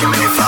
But you looking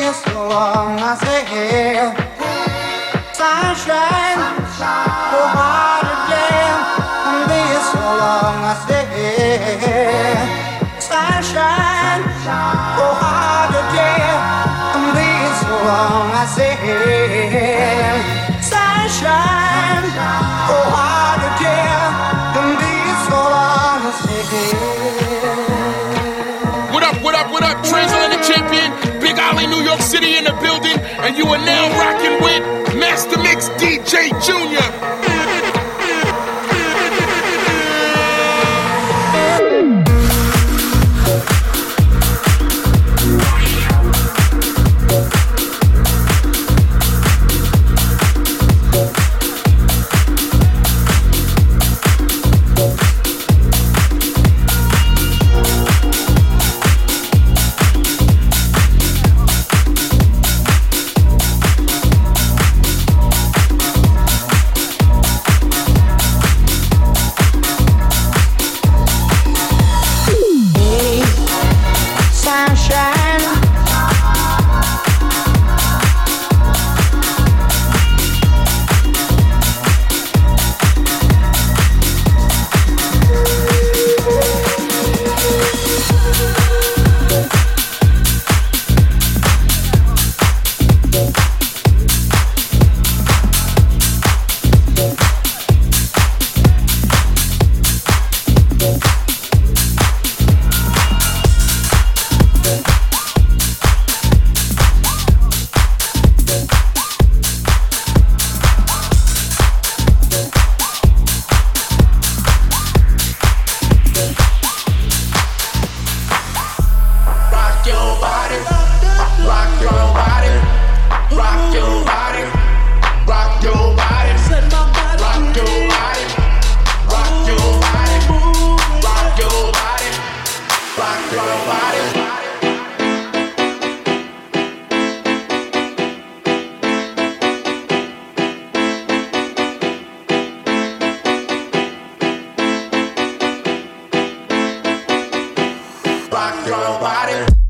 So long I say. have sunshine. Jr. rock your body.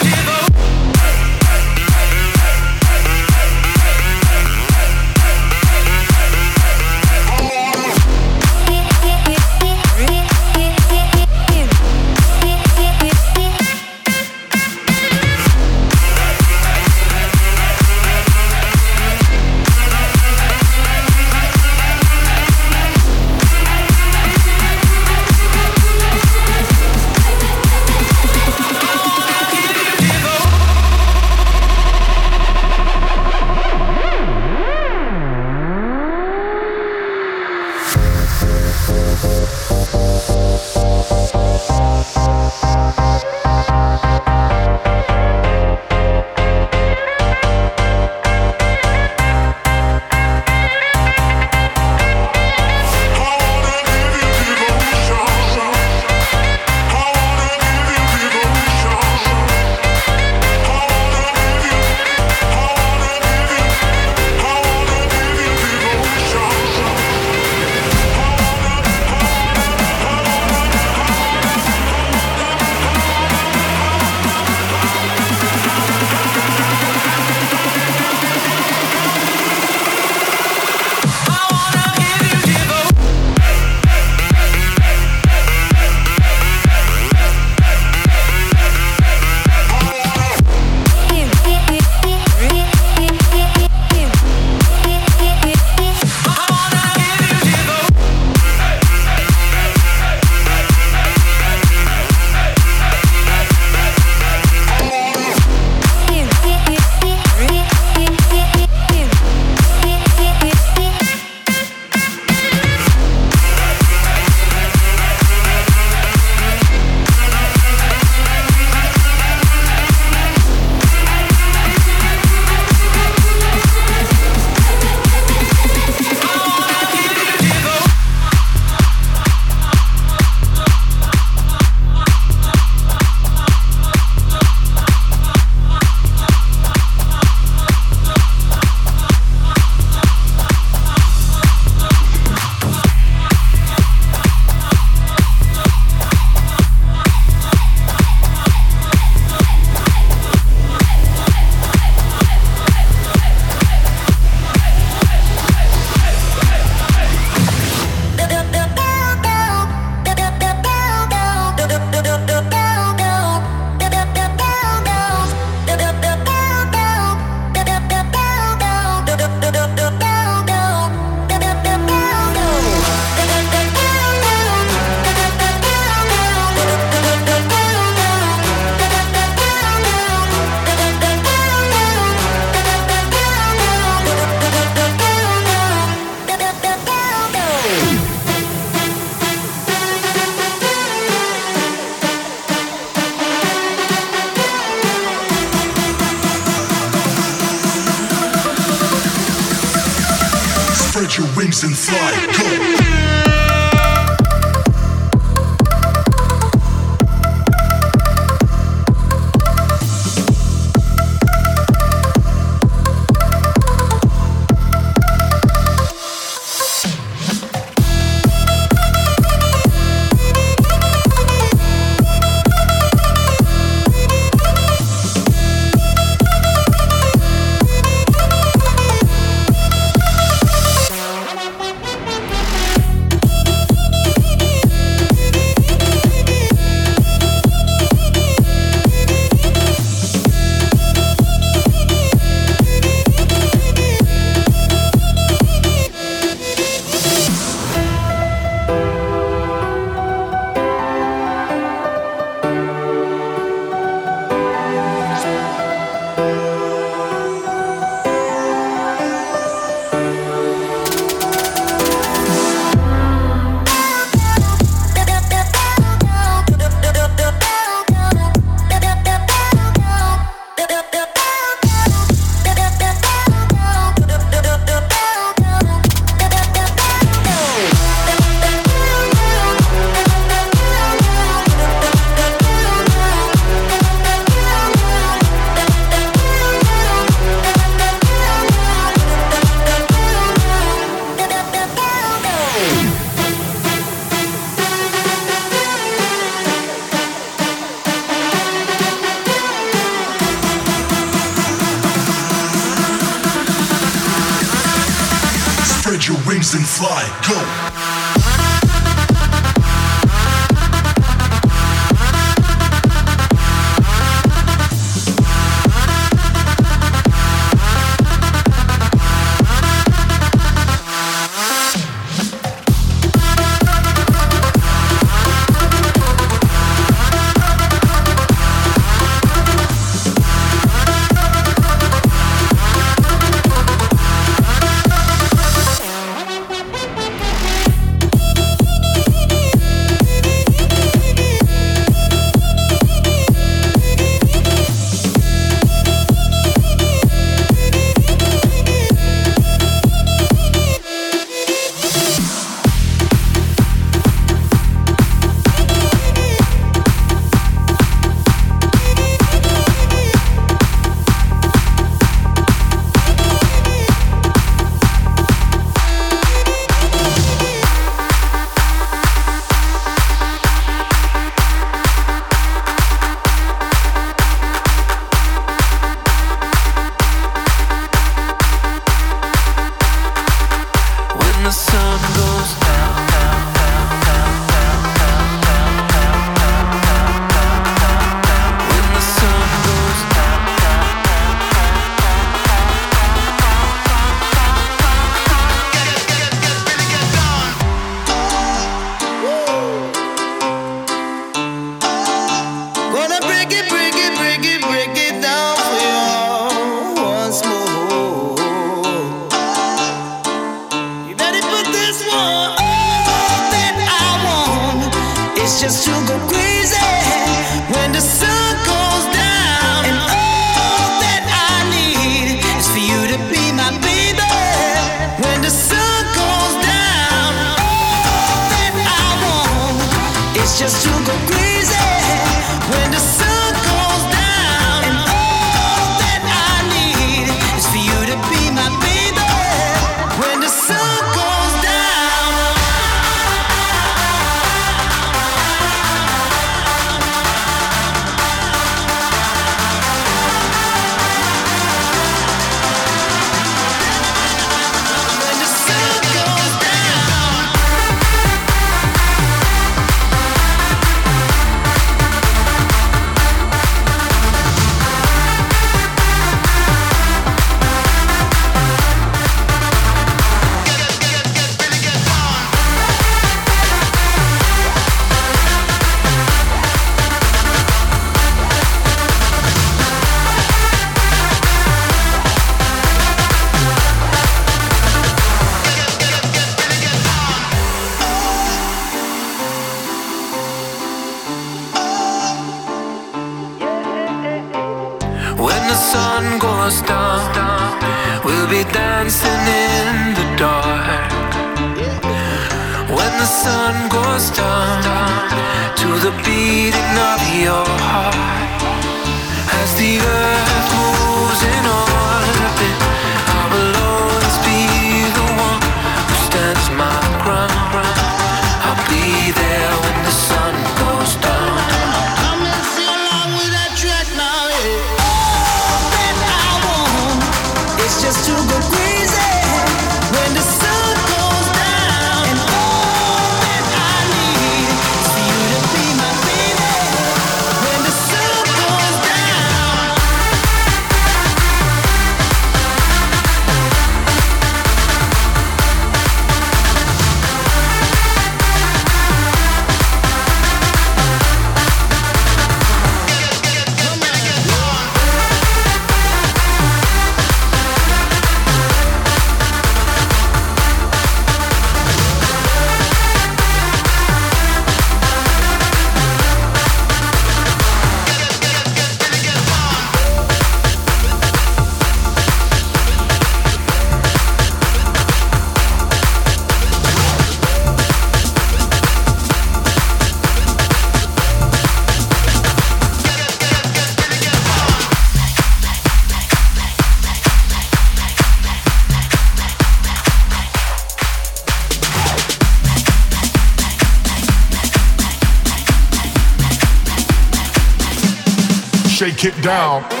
It down.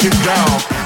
It down.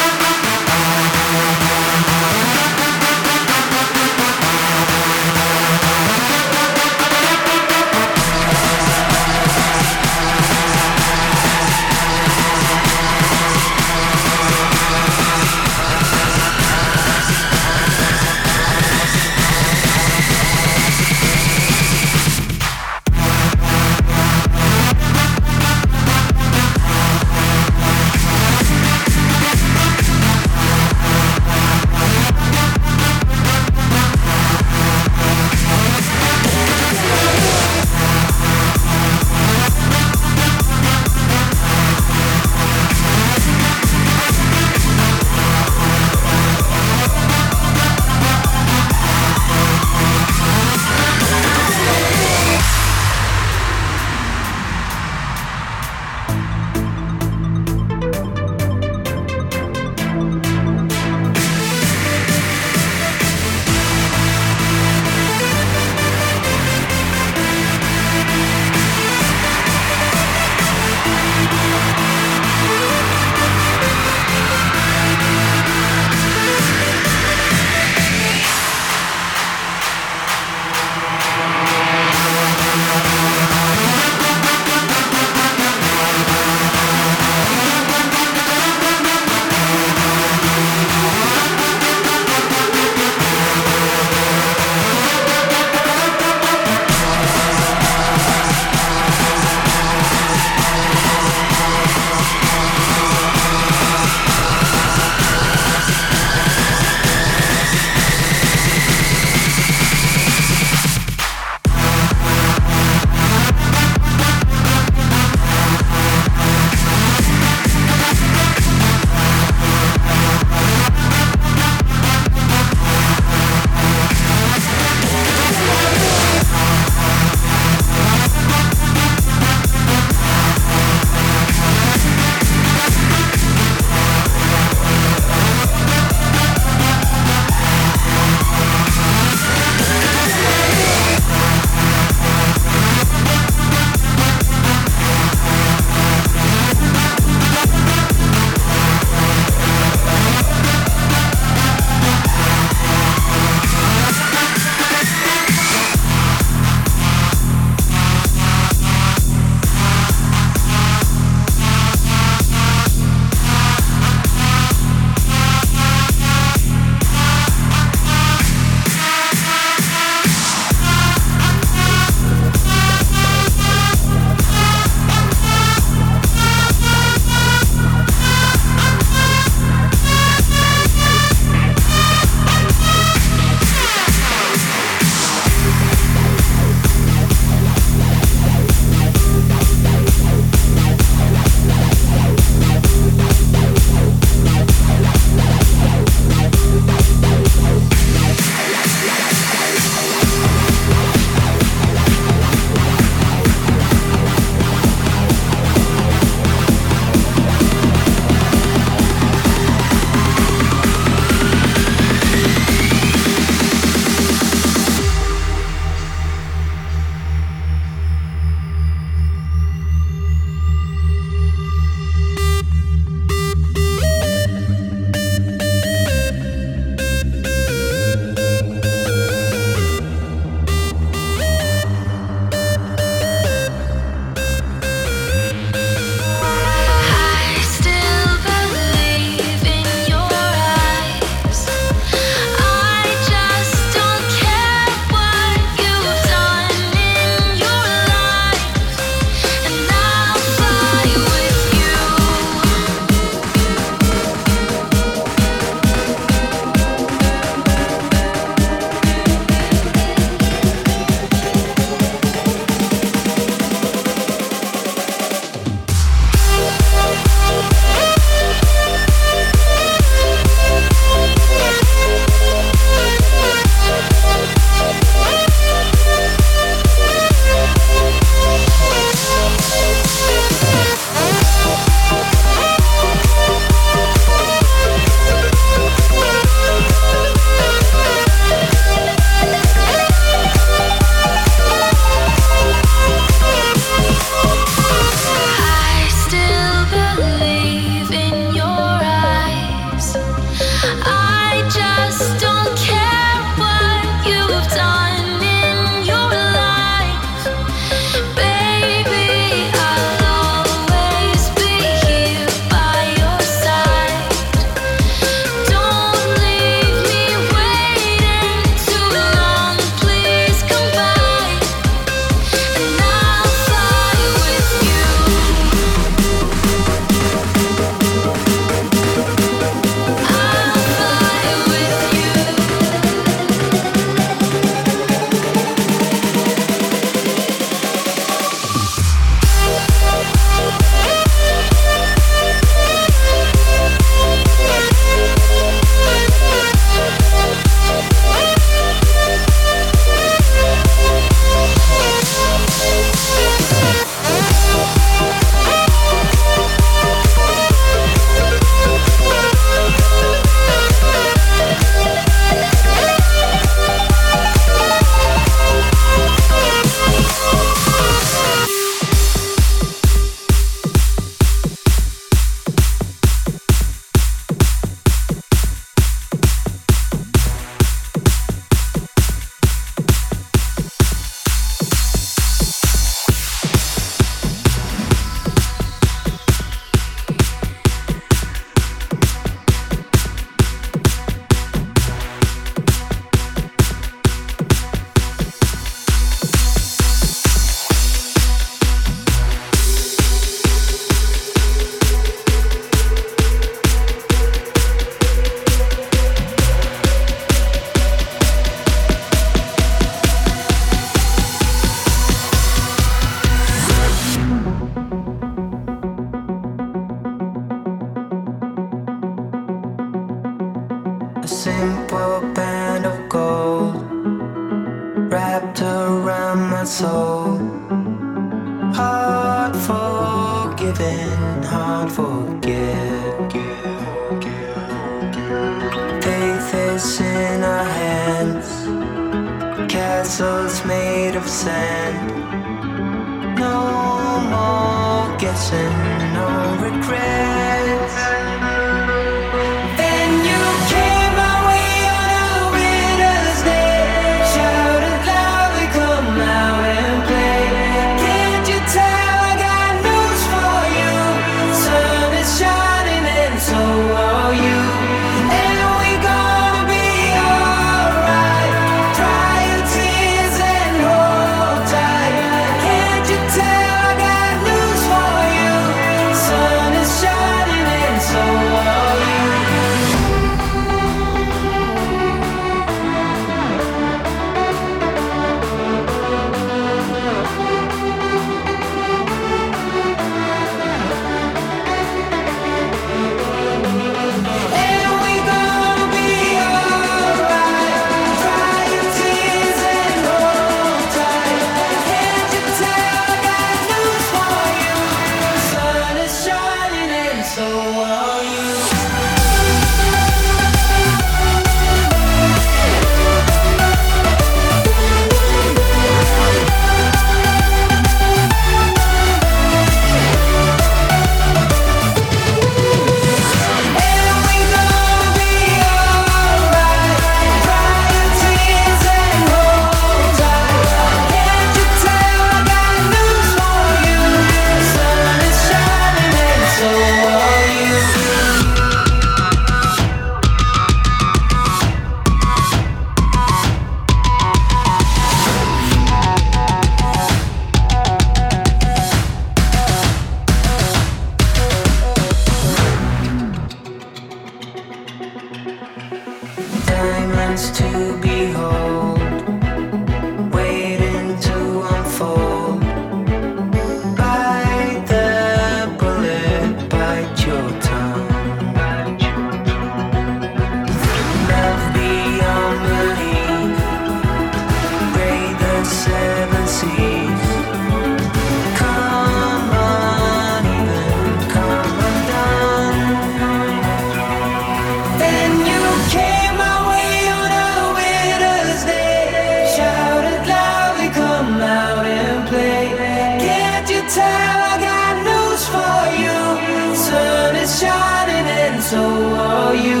So are you.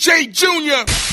DJ Junior.